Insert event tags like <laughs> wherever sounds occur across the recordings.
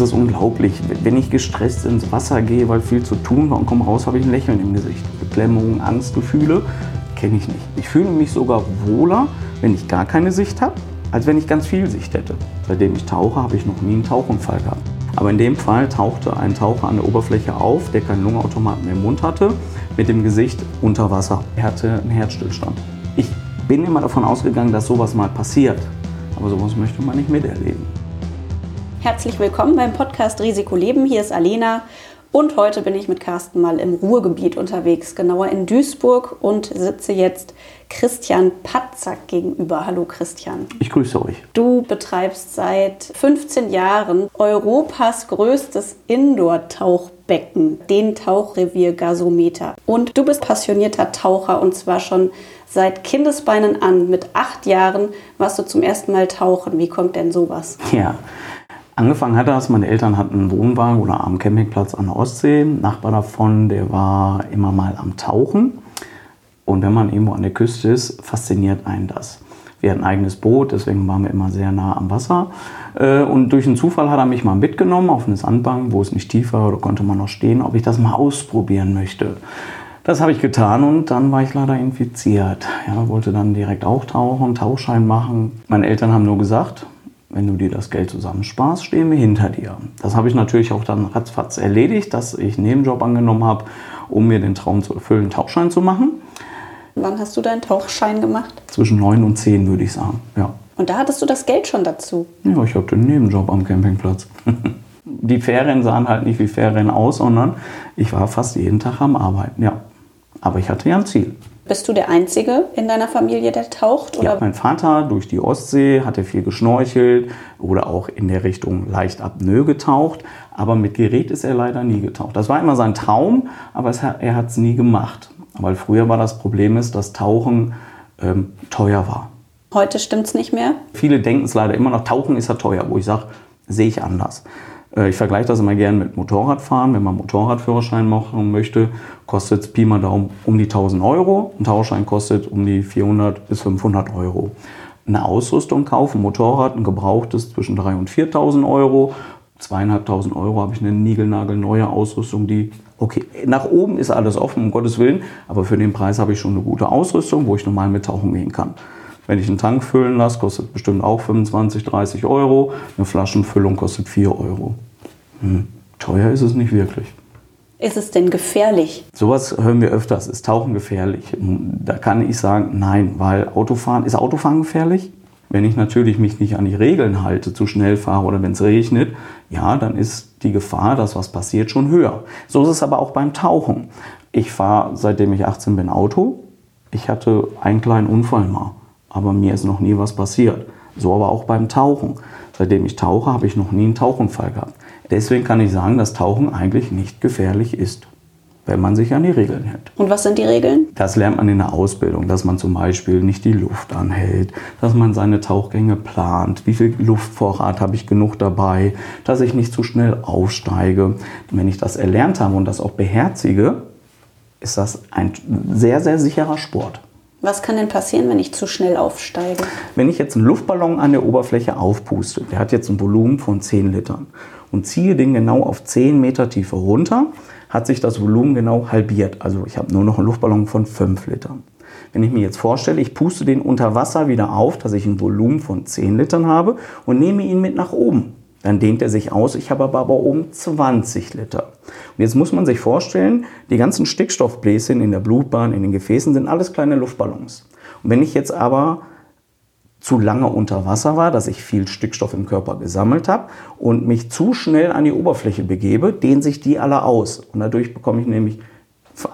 es ist unglaublich. Wenn ich gestresst ins Wasser gehe, weil viel zu tun war und komme raus, habe ich ein Lächeln im Gesicht. Beklemmungen, Angstgefühle kenne ich nicht. Ich fühle mich sogar wohler, wenn ich gar keine Sicht habe, als wenn ich ganz viel Sicht hätte. Seitdem ich tauche, habe ich noch nie einen Tauchunfall gehabt. Aber in dem Fall tauchte ein Taucher an der Oberfläche auf, der keinen Lungenautomaten im Mund hatte, mit dem Gesicht unter Wasser. Er hatte einen Herzstillstand. Ich bin immer davon ausgegangen, dass sowas mal passiert. Aber sowas möchte man nicht miterleben. Herzlich willkommen beim Podcast Risiko Leben. Hier ist Alena und heute bin ich mit Carsten mal im Ruhrgebiet unterwegs, genauer in Duisburg und sitze jetzt Christian Patzak gegenüber. Hallo Christian. Ich grüße euch. Du betreibst seit 15 Jahren Europas größtes Indoor-Tauchbecken, den Tauchrevier Gasometer. Und du bist passionierter Taucher und zwar schon seit Kindesbeinen an. Mit acht Jahren warst du zum ersten Mal tauchen. Wie kommt denn sowas? Ja. Angefangen hat das, meine Eltern hatten einen Wohnwagen oder am Campingplatz an der Ostsee. Ein Nachbar davon, der war immer mal am Tauchen. Und wenn man irgendwo an der Küste ist, fasziniert einen das. Wir hatten ein eigenes Boot, deswegen waren wir immer sehr nah am Wasser. Äh, und durch einen Zufall hat er mich mal mitgenommen auf eine Sandbank, wo es nicht tief war, oder konnte man noch stehen, ob ich das mal ausprobieren möchte. Das habe ich getan und dann war ich leider infiziert. Ja, wollte dann direkt auch tauchen, Tauchschein machen. Meine Eltern haben nur gesagt, wenn du dir das Geld zusammensparst, stehen wir hinter dir. Das habe ich natürlich auch dann ratzfatz erledigt, dass ich einen Nebenjob angenommen habe, um mir den Traum zu erfüllen, einen Tauchschein zu machen. Wann hast du deinen Tauchschein gemacht? Zwischen neun und zehn würde ich sagen, ja. Und da hattest du das Geld schon dazu? Ja, ich habe den Nebenjob am Campingplatz. <laughs> Die Ferien sahen halt nicht wie Ferien aus, sondern ich war fast jeden Tag am Arbeiten, ja. Aber ich hatte ja ein Ziel. Bist du der Einzige in deiner Familie, der taucht? Oder? Ja, mein Vater durch die Ostsee hat er viel geschnorchelt oder auch in der Richtung leicht apnoe getaucht. Aber mit Gerät ist er leider nie getaucht. Das war immer sein Traum, aber es, er hat es nie gemacht. Weil früher war das Problem, ist, dass Tauchen ähm, teuer war. Heute stimmt es nicht mehr? Viele denken es leider immer noch, Tauchen ist ja teuer, wo ich sage, sehe ich anders. Äh, ich vergleiche das immer gerne mit Motorradfahren. Wenn man Motorradführerschein machen möchte, kostet es Pi mal Daumen um die 1000 Euro. Ein Tauschschein kostet um die 400 bis 500 Euro. Eine Ausrüstung kaufen, ein Motorrad, ein gebrauchtes zwischen 3.000 und 4.000 Euro. Zweieinhalbtausend Euro habe ich eine niegelnagelneue Ausrüstung, die, okay, nach oben ist alles offen, um Gottes Willen, aber für den Preis habe ich schon eine gute Ausrüstung, wo ich normal mit tauchen gehen kann. Wenn ich einen Tank füllen lasse, kostet bestimmt auch 25, 30 Euro. Eine Flaschenfüllung kostet 4 Euro. Hm. Teuer ist es nicht wirklich. Ist es denn gefährlich? Sowas hören wir öfters. Ist Tauchen gefährlich? Da kann ich sagen, nein, weil Autofahren, ist Autofahren gefährlich? Wenn ich natürlich mich nicht an die Regeln halte, zu schnell fahre oder wenn es regnet, ja, dann ist die Gefahr, dass was passiert, schon höher. So ist es aber auch beim Tauchen. Ich fahre, seitdem ich 18 bin, Auto. Ich hatte einen kleinen Unfall mal aber mir ist noch nie was passiert. So aber auch beim Tauchen. Seitdem ich tauche, habe ich noch nie einen Tauchunfall gehabt. Deswegen kann ich sagen, dass Tauchen eigentlich nicht gefährlich ist, wenn man sich an die Regeln hält. Und was sind die Regeln? Das lernt man in der Ausbildung, dass man zum Beispiel nicht die Luft anhält, dass man seine Tauchgänge plant, wie viel Luftvorrat habe ich genug dabei, dass ich nicht zu schnell aufsteige. Und wenn ich das erlernt habe und das auch beherzige, ist das ein sehr, sehr sicherer Sport. Was kann denn passieren, wenn ich zu schnell aufsteige? Wenn ich jetzt einen Luftballon an der Oberfläche aufpuste, der hat jetzt ein Volumen von 10 Litern und ziehe den genau auf 10 Meter Tiefe runter, hat sich das Volumen genau halbiert. Also ich habe nur noch einen Luftballon von 5 Litern. Wenn ich mir jetzt vorstelle, ich puste den unter Wasser wieder auf, dass ich ein Volumen von 10 Litern habe und nehme ihn mit nach oben, dann dehnt er sich aus. Ich habe aber oben 20 Liter. Und jetzt muss man sich vorstellen, die ganzen Stickstoffbläschen in der Blutbahn, in den Gefäßen sind alles kleine Luftballons. Und wenn ich jetzt aber zu lange unter Wasser war, dass ich viel Stickstoff im Körper gesammelt habe und mich zu schnell an die Oberfläche begebe, dehnen sich die alle aus. Und dadurch bekomme ich nämlich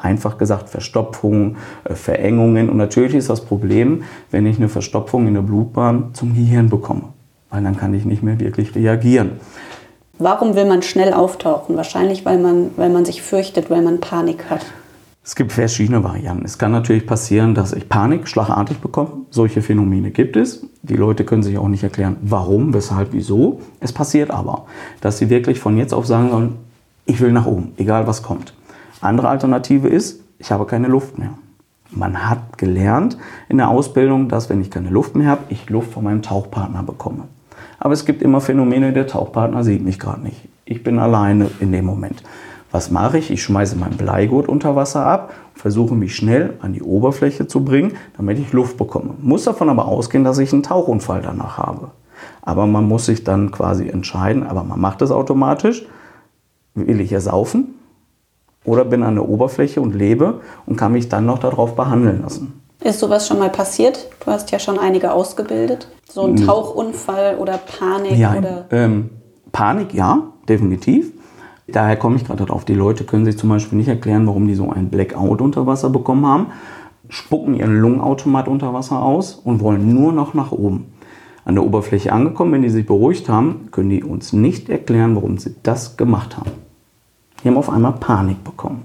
einfach gesagt Verstopfungen, äh, Verengungen. Und natürlich ist das Problem, wenn ich eine Verstopfung in der Blutbahn zum Gehirn bekomme weil dann kann ich nicht mehr wirklich reagieren. Warum will man schnell auftauchen? Wahrscheinlich, weil man, weil man sich fürchtet, weil man Panik hat. Es gibt verschiedene Varianten. Es kann natürlich passieren, dass ich Panik schlagartig bekomme. Solche Phänomene gibt es. Die Leute können sich auch nicht erklären, warum, weshalb, wieso. Es passiert aber, dass sie wirklich von jetzt auf sagen sollen, ich will nach oben, egal was kommt. Andere Alternative ist, ich habe keine Luft mehr. Man hat gelernt in der Ausbildung, dass wenn ich keine Luft mehr habe, ich Luft von meinem Tauchpartner bekomme. Aber es gibt immer Phänomene, der Tauchpartner sieht mich gerade nicht. Ich bin alleine in dem Moment. Was mache ich? Ich schmeiße mein Bleigurt unter Wasser ab, versuche mich schnell an die Oberfläche zu bringen, damit ich Luft bekomme. Muss davon aber ausgehen, dass ich einen Tauchunfall danach habe. Aber man muss sich dann quasi entscheiden, aber man macht es automatisch. Will ich ersaufen oder bin an der Oberfläche und lebe und kann mich dann noch darauf behandeln lassen? Ist sowas schon mal passiert? Du hast ja schon einige ausgebildet. So ein hm. Tauchunfall oder Panik? Ja, oder? Ähm, Panik, ja, definitiv. Daher komme ich gerade darauf. Die Leute können sich zum Beispiel nicht erklären, warum die so ein Blackout unter Wasser bekommen haben, spucken ihren Lungenautomat unter Wasser aus und wollen nur noch nach oben. An der Oberfläche angekommen, wenn die sich beruhigt haben, können die uns nicht erklären, warum sie das gemacht haben. Die haben auf einmal Panik bekommen.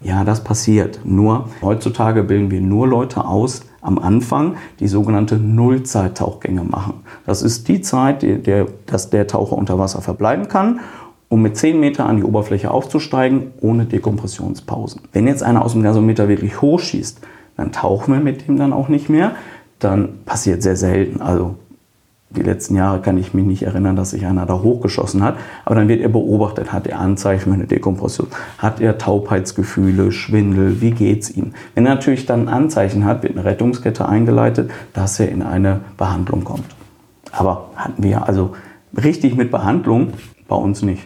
Ja, das passiert. Nur heutzutage bilden wir nur Leute aus am Anfang, die sogenannte Nullzeit-Tauchgänge machen. Das ist die Zeit, die der, dass der Taucher unter Wasser verbleiben kann um mit 10 Meter an die Oberfläche aufzusteigen, ohne Dekompressionspausen. Wenn jetzt einer aus dem Gasometer wirklich hochschießt, dann tauchen wir mit dem dann auch nicht mehr. Dann passiert sehr selten. Also die letzten Jahre kann ich mich nicht erinnern, dass sich einer da hochgeschossen hat. Aber dann wird er beobachtet, hat er Anzeichen für eine Dekompression, hat er Taubheitsgefühle, Schwindel, wie geht's ihm? Wenn er natürlich dann Anzeichen hat, wird eine Rettungskette eingeleitet, dass er in eine Behandlung kommt. Aber hatten wir also richtig mit Behandlung bei uns nicht.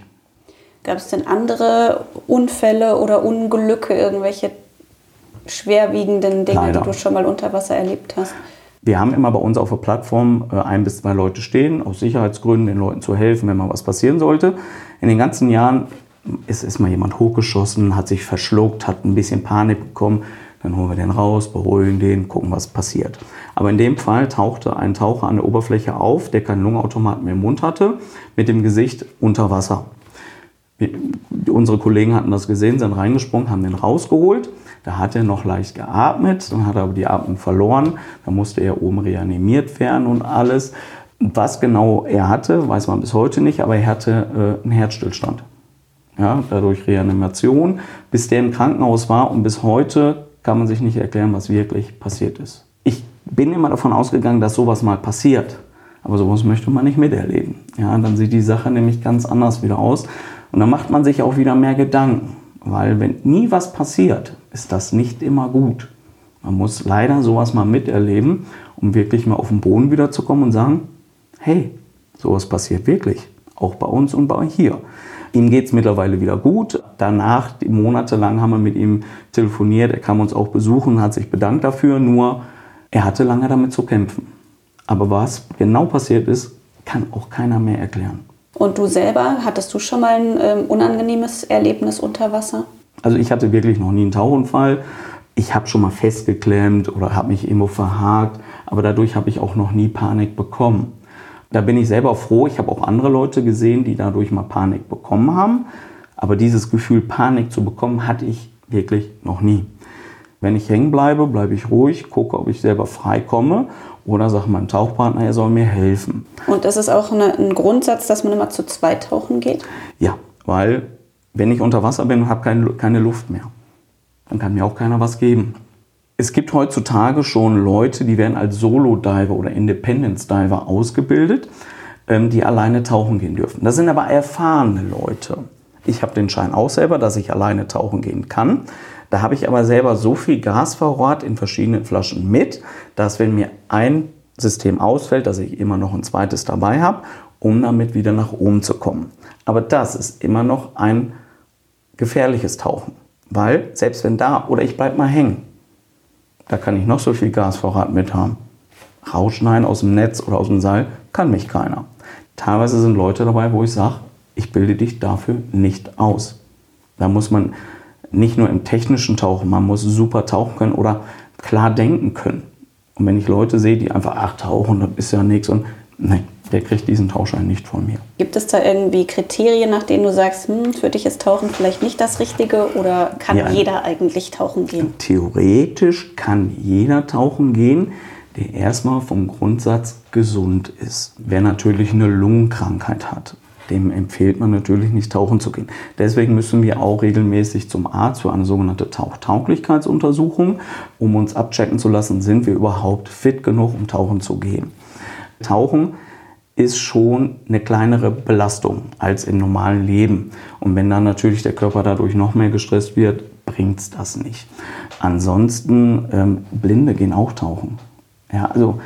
Gab es denn andere Unfälle oder Unglücke, irgendwelche schwerwiegenden Dinge, Leider. die du schon mal unter Wasser erlebt hast? Wir haben immer bei uns auf der Plattform äh, ein bis zwei Leute stehen, aus Sicherheitsgründen den Leuten zu helfen, wenn mal was passieren sollte. In den ganzen Jahren ist, ist mal jemand hochgeschossen, hat sich verschluckt, hat ein bisschen Panik bekommen. Dann holen wir den raus, beruhigen den, gucken, was passiert. Aber in dem Fall tauchte ein Taucher an der Oberfläche auf, der keinen Lungenautomaten mehr im Mund hatte, mit dem Gesicht unter Wasser unsere Kollegen hatten das gesehen, sind reingesprungen, haben den rausgeholt. Da hat er noch leicht geatmet, dann hat er aber die Atmung verloren. Da musste er oben reanimiert werden und alles. Was genau er hatte, weiß man bis heute nicht, aber er hatte äh, einen Herzstillstand. Ja, dadurch Reanimation, bis der im Krankenhaus war und bis heute kann man sich nicht erklären, was wirklich passiert ist. Ich bin immer davon ausgegangen, dass sowas mal passiert. Aber sowas möchte man nicht miterleben. Ja, dann sieht die Sache nämlich ganz anders wieder aus. Und dann macht man sich auch wieder mehr Gedanken, weil wenn nie was passiert, ist das nicht immer gut. Man muss leider sowas mal miterleben, um wirklich mal auf den Boden wiederzukommen und sagen, hey, sowas passiert wirklich, auch bei uns und bei hier. Ihm geht es mittlerweile wieder gut. Danach, monatelang haben wir mit ihm telefoniert. Er kam uns auch besuchen, hat sich bedankt dafür. Nur, er hatte lange damit zu kämpfen. Aber was genau passiert ist, kann auch keiner mehr erklären. Und du selber, hattest du schon mal ein ähm, unangenehmes Erlebnis unter Wasser? Also ich hatte wirklich noch nie einen Tauchunfall. Ich habe schon mal festgeklemmt oder habe mich irgendwo verhakt, aber dadurch habe ich auch noch nie Panik bekommen. Da bin ich selber froh. Ich habe auch andere Leute gesehen, die dadurch mal Panik bekommen haben. Aber dieses Gefühl, Panik zu bekommen, hatte ich wirklich noch nie. Wenn ich hängen bleibe, bleibe ich ruhig, gucke, ob ich selber frei komme oder sage meinem Tauchpartner, er soll mir helfen. Und ist es auch eine, ein Grundsatz, dass man immer zu zweit tauchen geht? Ja, weil wenn ich unter Wasser bin und habe keine, keine Luft mehr, dann kann mir auch keiner was geben. Es gibt heutzutage schon Leute, die werden als Solo-Diver oder Independence-Diver ausgebildet, ähm, die alleine tauchen gehen dürfen. Das sind aber erfahrene Leute. Ich habe den Schein auch selber, dass ich alleine tauchen gehen kann. Da habe ich aber selber so viel Gasvorrat in verschiedenen Flaschen mit, dass wenn mir ein System ausfällt, dass ich immer noch ein zweites dabei habe, um damit wieder nach oben zu kommen. Aber das ist immer noch ein gefährliches Tauchen, weil selbst wenn da oder ich bleibe mal hängen, da kann ich noch so viel Gasvorrat mit haben. Rausschneiden aus dem Netz oder aus dem Seil kann mich keiner. Teilweise sind Leute dabei, wo ich sage, ich bilde dich dafür nicht aus. Da muss man nicht nur im technischen Tauchen, man muss super tauchen können oder klar denken können. Und wenn ich Leute sehe, die einfach, ach, tauchen, das ist ja nichts und nein, der kriegt diesen Tauchschein nicht von mir. Gibt es da irgendwie Kriterien, nach denen du sagst, hm, für dich ist Tauchen vielleicht nicht das Richtige oder kann ja, jeder eigentlich tauchen gehen? Theoretisch kann jeder tauchen gehen, der erstmal vom Grundsatz gesund ist. Wer natürlich eine Lungenkrankheit hat, dem empfiehlt man natürlich nicht tauchen zu gehen. Deswegen müssen wir auch regelmäßig zum Arzt für eine sogenannte Tauchtauglichkeitsuntersuchung, um uns abchecken zu lassen, sind wir überhaupt fit genug, um tauchen zu gehen. Tauchen ist schon eine kleinere Belastung als im normalen Leben. Und wenn dann natürlich der Körper dadurch noch mehr gestresst wird, bringt es das nicht. Ansonsten, ähm, Blinde gehen auch tauchen. Ja, also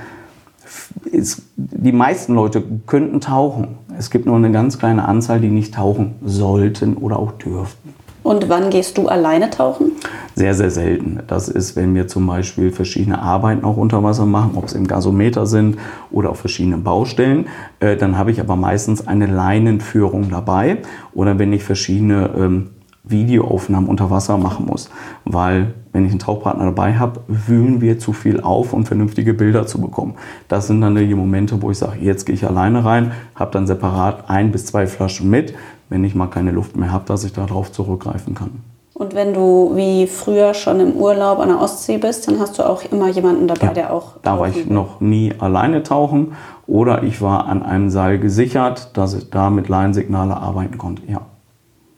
ist, die meisten Leute könnten tauchen. Es gibt nur eine ganz kleine Anzahl, die nicht tauchen sollten oder auch dürften. Und wann gehst du alleine tauchen? Sehr, sehr selten. Das ist, wenn wir zum Beispiel verschiedene Arbeiten auch unter Wasser machen, ob es im Gasometer sind oder auf verschiedenen Baustellen. Äh, dann habe ich aber meistens eine Leinenführung dabei oder wenn ich verschiedene ähm, Videoaufnahmen unter Wasser machen muss. Weil, wenn ich einen Tauchpartner dabei habe, wühlen wir zu viel auf, um vernünftige Bilder zu bekommen. Das sind dann die Momente, wo ich sage, jetzt gehe ich alleine rein, habe dann separat ein bis zwei Flaschen mit, wenn ich mal keine Luft mehr habe, dass ich darauf zurückgreifen kann. Und wenn du wie früher schon im Urlaub an der Ostsee bist, dann hast du auch immer jemanden dabei, ja, der auch. Da war ich noch nie alleine tauchen oder ich war an einem Seil gesichert, dass ich da mit Leinsignale arbeiten konnte. Ja.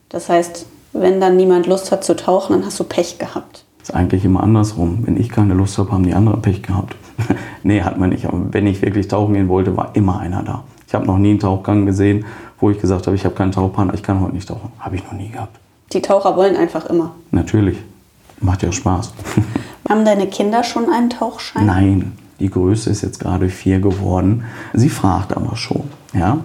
Das heißt, wenn dann niemand Lust hat zu tauchen, dann hast du Pech gehabt. Das ist eigentlich immer andersrum. Wenn ich keine Lust habe, haben die anderen Pech gehabt. <laughs> nee, hat man nicht. Aber wenn ich wirklich tauchen gehen wollte, war immer einer da. Ich habe noch nie einen Tauchgang gesehen, wo ich gesagt habe, ich habe keinen Tauchpartner, ich kann heute nicht tauchen. Habe ich noch nie gehabt. Die Taucher wollen einfach immer. Natürlich. Macht ja Spaß. <laughs> Haben deine Kinder schon einen Tauchschein? Nein. Die Größe ist jetzt gerade vier geworden. Sie fragt aber schon. Ja?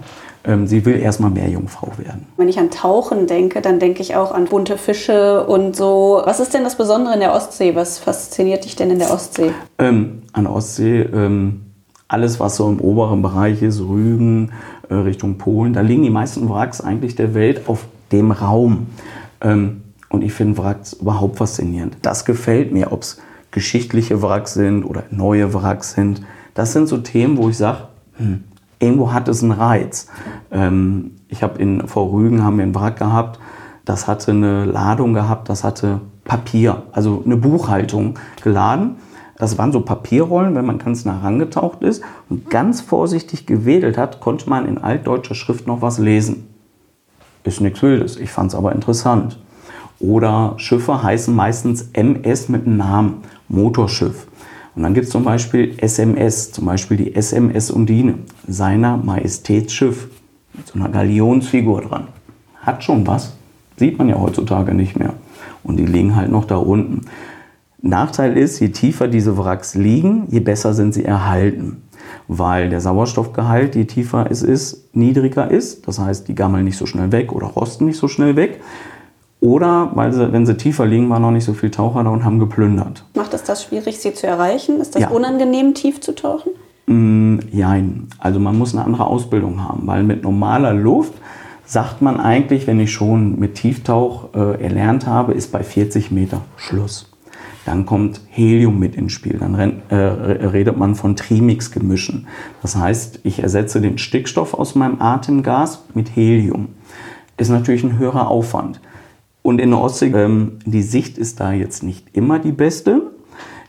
Ähm, sie will erstmal Meerjungfrau werden. Wenn ich an Tauchen denke, dann denke ich auch an bunte Fische und so. Was ist denn das Besondere in der Ostsee? Was fasziniert dich denn in der Ostsee? Ähm, an der Ostsee ähm, alles, was so im oberen Bereich ist, Rügen, äh, Richtung Polen, da liegen die meisten Wracks eigentlich der Welt auf dem Raum. Ähm, und ich finde Wracks überhaupt faszinierend. Das gefällt mir, ob es geschichtliche Wracks sind oder neue Wracks sind. Das sind so Themen, wo ich sage, hm, irgendwo hat es einen Reiz. Ähm, ich habe in vor Rügen haben wir einen Wrack gehabt, das hatte eine Ladung gehabt, das hatte Papier, also eine Buchhaltung geladen. Das waren so Papierrollen, wenn man ganz nah herangetaucht ist und ganz vorsichtig gewedelt hat, konnte man in altdeutscher Schrift noch was lesen. Ist nichts Wildes, ich fand es aber interessant. Oder Schiffe heißen meistens MS mit einem Namen, Motorschiff. Und dann gibt es zum Beispiel SMS, zum Beispiel die SMS Undine, seiner Majestätsschiff, mit so einer Galionsfigur dran. Hat schon was, sieht man ja heutzutage nicht mehr. Und die liegen halt noch da unten. Nachteil ist, je tiefer diese Wracks liegen, je besser sind sie erhalten. Weil der Sauerstoffgehalt, je tiefer es ist, niedriger ist. Das heißt, die gammeln nicht so schnell weg oder rosten nicht so schnell weg. Oder weil sie, wenn sie tiefer liegen, waren noch nicht so viele Taucher da und haben geplündert. Macht es das schwierig, sie zu erreichen? Ist das ja. unangenehm, tief zu tauchen? Mm. Also man muss eine andere Ausbildung haben, weil mit normaler Luft sagt man eigentlich, wenn ich schon mit Tieftauch äh, erlernt habe, ist bei 40 Meter Schluss. Dann kommt Helium mit ins Spiel. Dann äh, redet man von Trimix-Gemischen. Das heißt, ich ersetze den Stickstoff aus meinem Atemgas mit Helium. Ist natürlich ein höherer Aufwand. Und in der Ostsee, ähm, die Sicht ist da jetzt nicht immer die beste.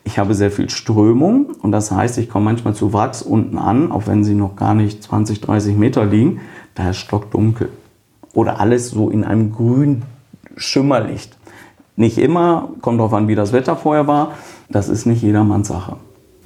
Ich habe sehr viel Strömung und das heißt, ich komme manchmal zu Wracks unten an, auch wenn sie noch gar nicht 20, 30 Meter liegen, da ist stockdunkel. Oder alles so in einem grün Schimmerlicht. Nicht immer, kommt darauf an, wie das Wetter vorher war. Das ist nicht jedermanns Sache.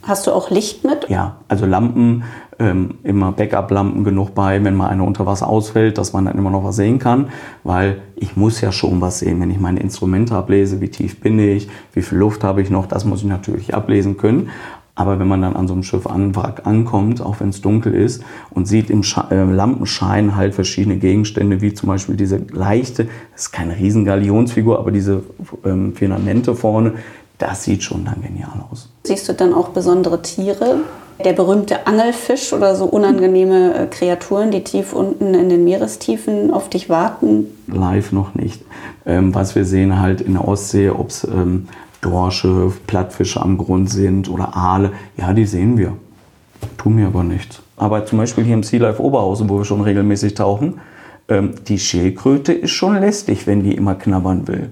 Hast du auch Licht mit? Ja, also Lampen, ähm, immer Backup-Lampen genug bei, wenn mal eine unter Wasser ausfällt, dass man dann immer noch was sehen kann, weil ich muss ja schon was sehen, wenn ich meine Instrumente ablese, wie tief bin ich, wie viel Luft habe ich noch, das muss ich natürlich ablesen können. Aber wenn man dann an so einem Schiff an Wrack ankommt, auch wenn es dunkel ist und sieht im Sche äh, Lampenschein halt verschiedene Gegenstände, wie zum Beispiel diese leichte, das ist keine riesen Galionsfigur, aber diese ähm, Firmamente vorne, das sieht schon dann genial aus. Siehst du dann auch besondere Tiere? Der berühmte Angelfisch oder so unangenehme äh, Kreaturen, die tief unten in den Meerestiefen auf dich warten? Live noch nicht. Ähm, was wir sehen halt in der Ostsee, ob es ähm, Dorsche, Plattfische am Grund sind oder Aale, ja, die sehen wir. Tun mir aber nichts. Aber zum Beispiel hier im Sea Life Oberhausen, wo wir schon regelmäßig tauchen, ähm, die Schildkröte ist schon lästig, wenn die immer knabbern will.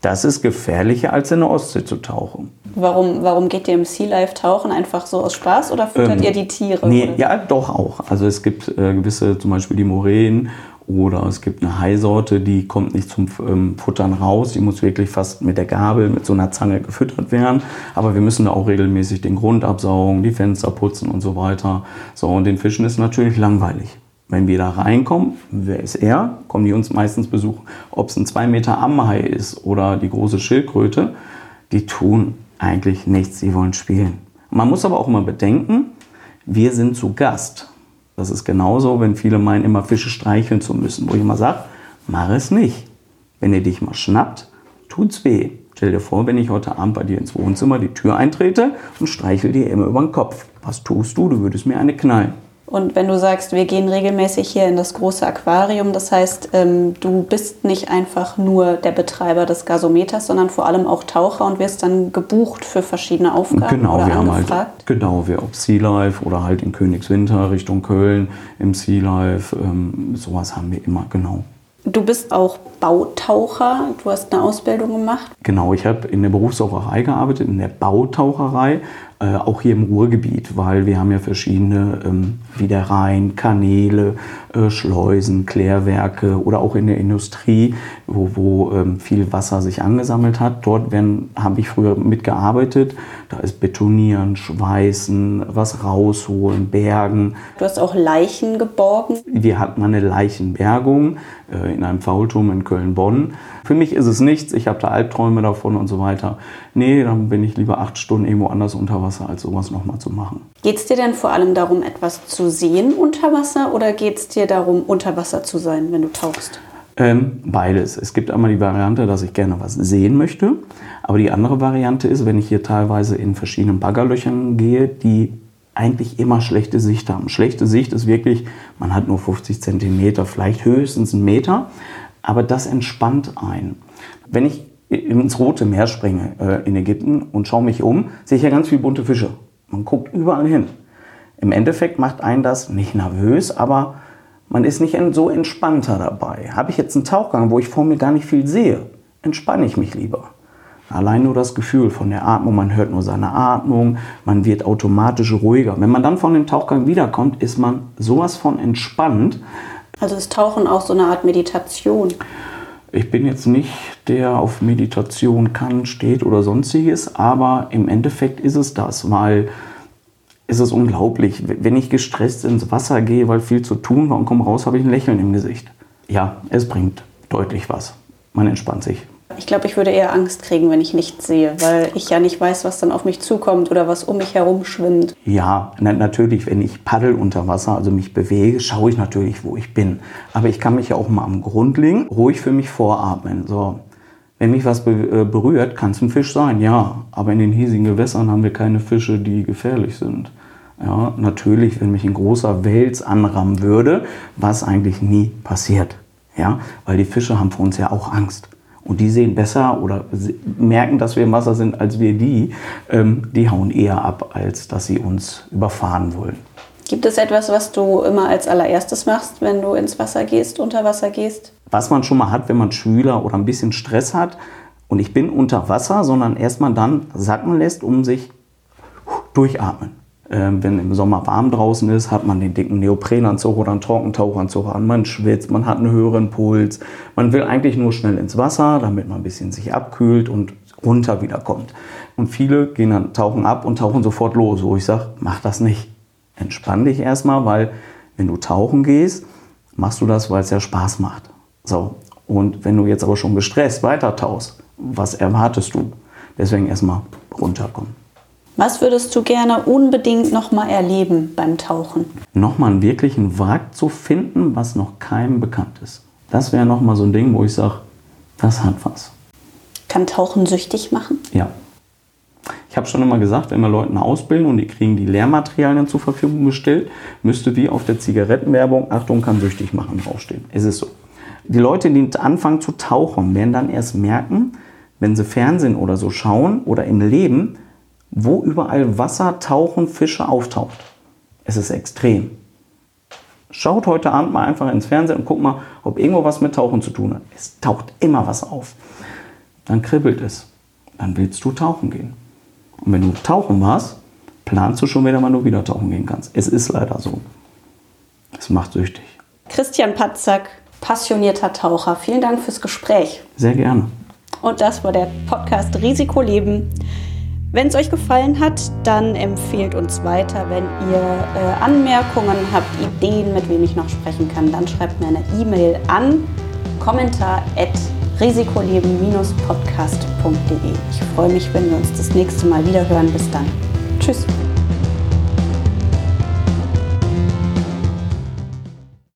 Das ist gefährlicher, als in der Ostsee zu tauchen. Warum, warum geht ihr im Sea Life tauchen? Einfach so aus Spaß oder füttert ähm, ihr die Tiere? Nee, ja, doch auch. Also es gibt äh, gewisse, zum Beispiel die Moränen Oder es gibt eine Haisorte, die kommt nicht zum ähm, Futtern raus. Die muss wirklich fast mit der Gabel, mit so einer Zange gefüttert werden. Aber wir müssen da auch regelmäßig den Grund absaugen, die Fenster putzen und so weiter. So, und den Fischen ist natürlich langweilig. Wenn wir da reinkommen, wer ist er? Kommen die uns meistens besuchen. Ob es ein 2 Meter Ammenhai ist oder die große Schildkröte, die tun eigentlich nichts, sie wollen spielen. Man muss aber auch immer bedenken, wir sind zu Gast. Das ist genauso, wenn viele meinen, immer Fische streicheln zu müssen, wo ich immer sage, mach es nicht. Wenn ihr dich mal schnappt, tut's weh. Stell dir vor, wenn ich heute Abend bei dir ins Wohnzimmer die Tür eintrete und streichel dir immer über den Kopf. Was tust du? Du würdest mir eine knallen. Und wenn du sagst, wir gehen regelmäßig hier in das große Aquarium, das heißt, ähm, du bist nicht einfach nur der Betreiber des Gasometers, sondern vor allem auch Taucher und wirst dann gebucht für verschiedene Aufgaben genau, oder wir angefragt? haben halt, genau, wir ob Sea Life oder halt in Königswinter Richtung Köln im Sea Life, ähm, sowas haben wir immer, genau. Du bist auch Bautaucher, du hast eine Ausbildung gemacht. Genau, ich habe in der Berufstaucherei gearbeitet, in der Bautaucherei, äh, auch hier im Ruhrgebiet, weil wir haben ja verschiedene ähm, Wiederrhein, Kanäle, äh, Schleusen, Klärwerke oder auch in der Industrie, wo, wo ähm, viel Wasser sich angesammelt hat. Dort habe ich früher mitgearbeitet. Da ist Betonieren, Schweißen, was rausholen, Bergen. Du hast auch Leichen geborgen. Wir hatten mal eine Leichenbergung äh, in einem Faulturm in Köln-Bonn. Für mich ist es nichts, ich habe da Albträume davon und so weiter. Nee, dann bin ich lieber acht Stunden irgendwo anders unter Wasser, als sowas nochmal zu machen. Geht es dir denn vor allem darum, etwas zu sehen unter Wasser oder geht es dir darum, unter Wasser zu sein, wenn du tauchst? Ähm, beides. Es gibt einmal die Variante, dass ich gerne was sehen möchte. Aber die andere Variante ist, wenn ich hier teilweise in verschiedenen Baggerlöchern gehe, die eigentlich immer schlechte Sicht haben. Schlechte Sicht ist wirklich, man hat nur 50 Zentimeter, vielleicht höchstens einen Meter aber das entspannt ein. Wenn ich ins Rote Meer springe äh, in Ägypten und schaue mich um, sehe ich ja ganz viele bunte Fische. Man guckt überall hin. Im Endeffekt macht einen das nicht nervös, aber man ist nicht so entspannter dabei. Habe ich jetzt einen Tauchgang, wo ich vor mir gar nicht viel sehe, entspanne ich mich lieber. Allein nur das Gefühl von der Atmung, man hört nur seine Atmung, man wird automatisch ruhiger. Wenn man dann von dem Tauchgang wiederkommt, ist man sowas von entspannt, also ist Tauchen auch so eine Art Meditation? Ich bin jetzt nicht der auf Meditation kann, steht oder sonstiges, aber im Endeffekt ist es das, weil es ist unglaublich. Wenn ich gestresst ins Wasser gehe, weil viel zu tun war und komme raus, habe ich ein Lächeln im Gesicht. Ja, es bringt deutlich was. Man entspannt sich. Ich glaube, ich würde eher Angst kriegen, wenn ich nichts sehe, weil ich ja nicht weiß, was dann auf mich zukommt oder was um mich herum schwimmt. Ja, na, natürlich, wenn ich paddel unter Wasser, also mich bewege, schaue ich natürlich, wo ich bin. Aber ich kann mich ja auch mal am Grund legen, ruhig für mich voratmen. So. Wenn mich was äh, berührt, kann es ein Fisch sein, ja. Aber in den hiesigen Gewässern haben wir keine Fische, die gefährlich sind. Ja, natürlich, wenn mich ein großer Wels anrammen würde, was eigentlich nie passiert. Ja, weil die Fische haben vor uns ja auch Angst und die sehen besser oder merken, dass wir im Wasser sind, als wir die, ähm, die hauen eher ab, als dass sie uns überfahren wollen. Gibt es etwas, was du immer als allererstes machst, wenn du ins Wasser gehst, unter Wasser gehst? Was man schon mal hat, wenn man Schüler oder ein bisschen Stress hat und ich bin unter Wasser, sondern erstmal dann sacken lässt, um sich durchatmen. Ähm, wenn im Sommer warm draußen ist, hat man den dicken Neoprenanzug oder einen Trockentauchanzug an. Man schwitzt, man hat einen höheren Puls. Man will eigentlich nur schnell ins Wasser, damit man ein bisschen sich abkühlt und runter wiederkommt. Und viele gehen dann tauchen ab und tauchen sofort los, wo ich sage, mach das nicht. Entspann dich erstmal, weil wenn du tauchen gehst, machst du das, weil es ja Spaß macht. So. Und wenn du jetzt aber schon gestresst weiter tauchst, was erwartest du? Deswegen erstmal runterkommen. Was würdest du gerne unbedingt nochmal erleben beim Tauchen? Nochmal einen wirklichen Wrack zu finden, was noch keinem bekannt ist. Das wäre nochmal so ein Ding, wo ich sage, das hat was. Kann Tauchen süchtig machen? Ja. Ich habe schon immer gesagt, wenn wir Leute ausbilden und die kriegen die Lehrmaterialien zur Verfügung gestellt, müsste wie auf der Zigarettenwerbung, Achtung, kann süchtig machen, draufstehen. Es ist so. Die Leute, die anfangen zu tauchen, werden dann erst merken, wenn sie Fernsehen oder so schauen oder im Leben, wo überall Wasser, Tauchen, Fische auftaucht. Es ist extrem. Schaut heute Abend mal einfach ins Fernsehen und guckt mal, ob irgendwo was mit Tauchen zu tun hat. Es taucht immer was auf. Dann kribbelt es. Dann willst du tauchen gehen. Und wenn du tauchen warst, planst du schon wieder, wann du wieder tauchen gehen kannst. Es ist leider so. Es macht süchtig. Christian Patzak, passionierter Taucher. Vielen Dank fürs Gespräch. Sehr gerne. Und das war der Podcast Risikoleben. Wenn es euch gefallen hat, dann empfehlt uns weiter. Wenn ihr äh, Anmerkungen habt, Ideen, mit wem ich noch sprechen kann, dann schreibt mir eine E-Mail an kommentar@risikoleben-podcast.de. Ich freue mich, wenn wir uns das nächste Mal wieder hören. Bis dann. Tschüss.